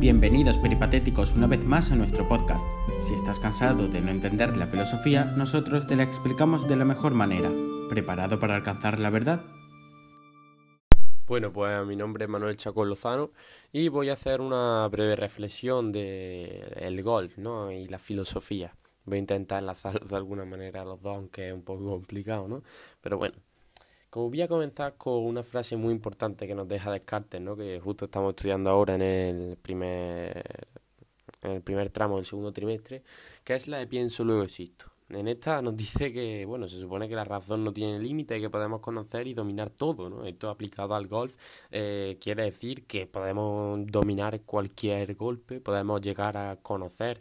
Bienvenidos peripatéticos una vez más a nuestro podcast. Si estás cansado de no entender la filosofía, nosotros te la explicamos de la mejor manera. ¿Preparado para alcanzar la verdad? Bueno, pues mi nombre es Manuel Chaco Lozano y voy a hacer una breve reflexión de el golf ¿no? y la filosofía. Voy a intentar enlazar de alguna manera los dos, aunque es un poco complicado, ¿no? Pero bueno, como voy a comenzar con una frase muy importante que nos deja Descartes, ¿no? que justo estamos estudiando ahora en el primer, en el primer tramo del segundo trimestre, que es la de pienso luego existo. En esta nos dice que, bueno, se supone que la razón no tiene límite y que podemos conocer y dominar todo, ¿no? Esto aplicado al golf eh, quiere decir que podemos dominar cualquier golpe, podemos llegar a conocer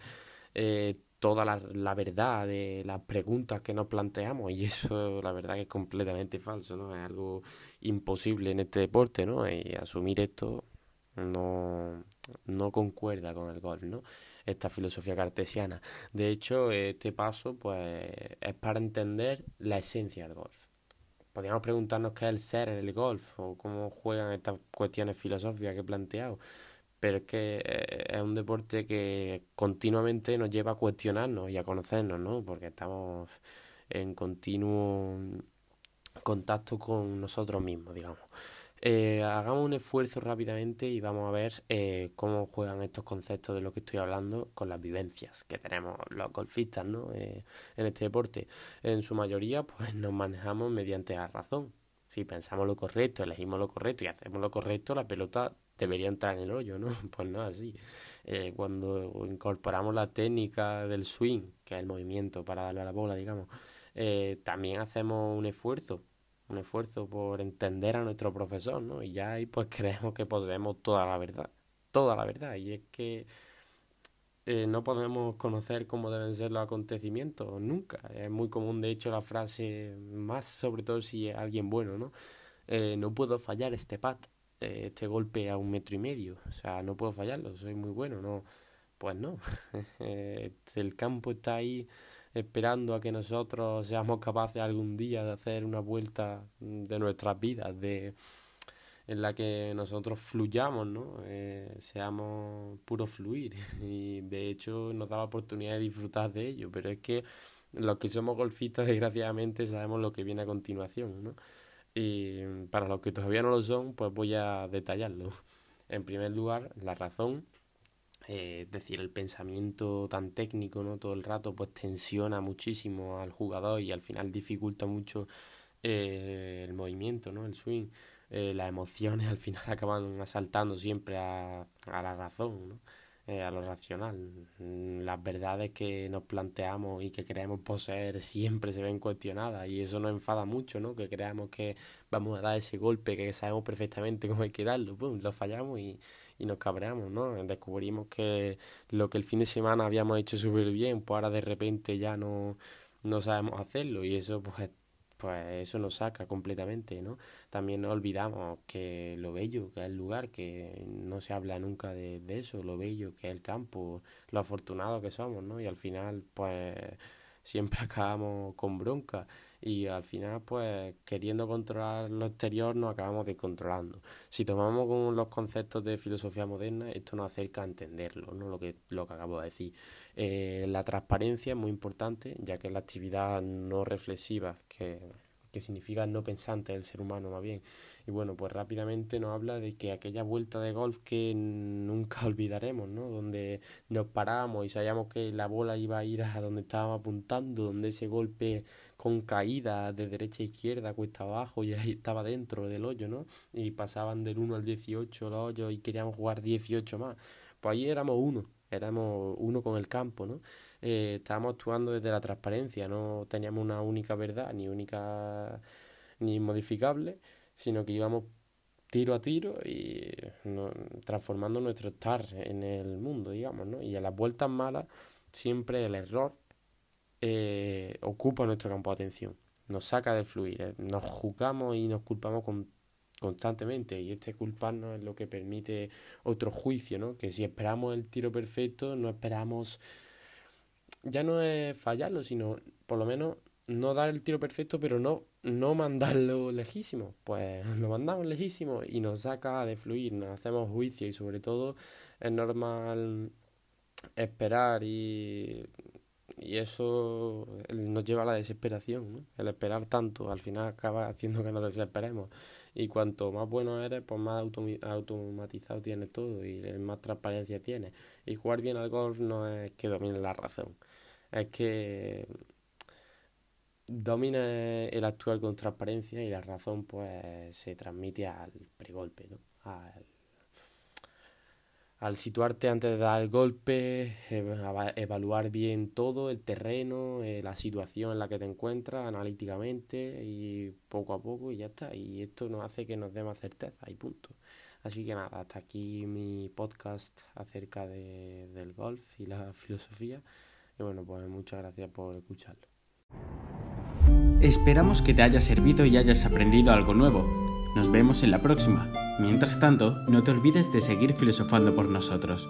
eh, toda la, la, verdad de las preguntas que nos planteamos y eso la verdad que es completamente falso, ¿no? Es algo imposible en este deporte, ¿no? Y asumir esto no, no concuerda con el golf, ¿no? Esta filosofía cartesiana. De hecho, este paso pues es para entender la esencia del golf. Podríamos preguntarnos qué es el ser en el golf o cómo juegan estas cuestiones filosóficas que he planteado pero es que eh, es un deporte que continuamente nos lleva a cuestionarnos y a conocernos, ¿no? Porque estamos en continuo contacto con nosotros mismos, digamos. Eh, hagamos un esfuerzo rápidamente y vamos a ver eh, cómo juegan estos conceptos de lo que estoy hablando con las vivencias que tenemos los golfistas ¿no? en este deporte. En su mayoría, pues nos manejamos mediante la razón. Si pensamos lo correcto, elegimos lo correcto y hacemos lo correcto, la pelota debería entrar en el hoyo, ¿no? Pues no así. Eh, cuando incorporamos la técnica del swing, que es el movimiento para darle a la bola, digamos, eh, también hacemos un esfuerzo, un esfuerzo por entender a nuestro profesor, ¿no? Y ya ahí pues creemos que poseemos toda la verdad, toda la verdad. Y es que eh, no podemos conocer cómo deben ser los acontecimientos nunca. Es muy común, de hecho, la frase, más sobre todo si es alguien bueno, ¿no? no puedo fallar este pat este golpe a un metro y medio. O sea, no puedo fallarlo, soy muy bueno, no. Pues no. el campo está ahí esperando a que nosotros seamos capaces algún día de hacer una vuelta de nuestras vidas, de en la que nosotros fluyamos, ¿no? Eh, seamos puro fluir. Y de hecho nos da la oportunidad de disfrutar de ello. Pero es que los que somos golfistas, desgraciadamente, sabemos lo que viene a continuación, ¿no? Y para los que todavía no lo son, pues voy a detallarlo. En primer lugar, la razón, eh, es decir, el pensamiento tan técnico, ¿no? Todo el rato, pues tensiona muchísimo al jugador y al final dificulta mucho eh, el movimiento, ¿no? El swing. Eh, las emociones al final acaban asaltando siempre a, a la razón, ¿no? Eh, a lo racional. Mm, las verdades que nos planteamos y que creemos poseer siempre se ven cuestionadas y eso nos enfada mucho, ¿no? Que creamos que vamos a dar ese golpe, que sabemos perfectamente cómo hay que darlo, ¡pum! lo fallamos y, y nos cabreamos, ¿no? Descubrimos que lo que el fin de semana habíamos hecho súper bien, pues ahora de repente ya no, no sabemos hacerlo y eso pues pues eso nos saca completamente, ¿no? También olvidamos que lo bello que es el lugar, que no se habla nunca de, de eso, lo bello que es el campo, lo afortunado que somos, ¿no? Y al final, pues siempre acabamos con bronca y al final pues queriendo controlar lo exterior nos acabamos descontrolando. Si tomamos los conceptos de filosofía moderna, esto nos acerca a entenderlo, ¿no? lo, que, lo que acabo de decir. Eh, la transparencia es muy importante, ya que la actividad no reflexiva, que que significa no pensante del ser humano más bien. Y bueno, pues rápidamente nos habla de que aquella vuelta de golf que nunca olvidaremos, ¿no? Donde nos paramos y sabíamos que la bola iba a ir a donde estábamos apuntando, donde ese golpe con caída de derecha a izquierda, cuesta abajo, y ahí estaba dentro del hoyo, ¿no? Y pasaban del 1 al 18 los hoyos y queríamos jugar 18 más. Pues ahí éramos uno, éramos uno con el campo, ¿no? eh, estábamos actuando desde la transparencia, no teníamos una única verdad, ni única ni modificable, sino que íbamos tiro a tiro y transformando nuestro estar en el mundo, digamos, ¿no? Y a las vueltas malas siempre el error eh, ocupa nuestro campo de atención, nos saca del fluir, eh, nos juzgamos y nos culpamos con, constantemente y este culparnos es lo que permite otro juicio, ¿no? Que si esperamos el tiro perfecto, no esperamos ya no es fallarlo, sino por lo menos no dar el tiro perfecto, pero no, no mandarlo lejísimo. Pues lo mandamos lejísimo y nos saca de fluir, nos hacemos juicio y sobre todo es normal esperar y, y eso nos lleva a la desesperación. ¿no? El esperar tanto al final acaba haciendo que nos desesperemos. Y cuanto más bueno eres, pues más automatizado tienes todo y más transparencia tienes. Y jugar bien al golf no es que domine la razón, es que domina el actuar con transparencia y la razón pues se transmite al pregolpe, ¿no? Al situarte antes de dar el golpe, evaluar bien todo, el terreno, eh, la situación en la que te encuentras analíticamente y poco a poco y ya está. Y esto nos hace que nos dé más certeza y punto. Así que nada, hasta aquí mi podcast acerca de, del golf y la filosofía. Y bueno, pues muchas gracias por escucharlo. Esperamos que te haya servido y hayas aprendido algo nuevo. Nos vemos en la próxima. Mientras tanto, no te olvides de seguir filosofando por nosotros.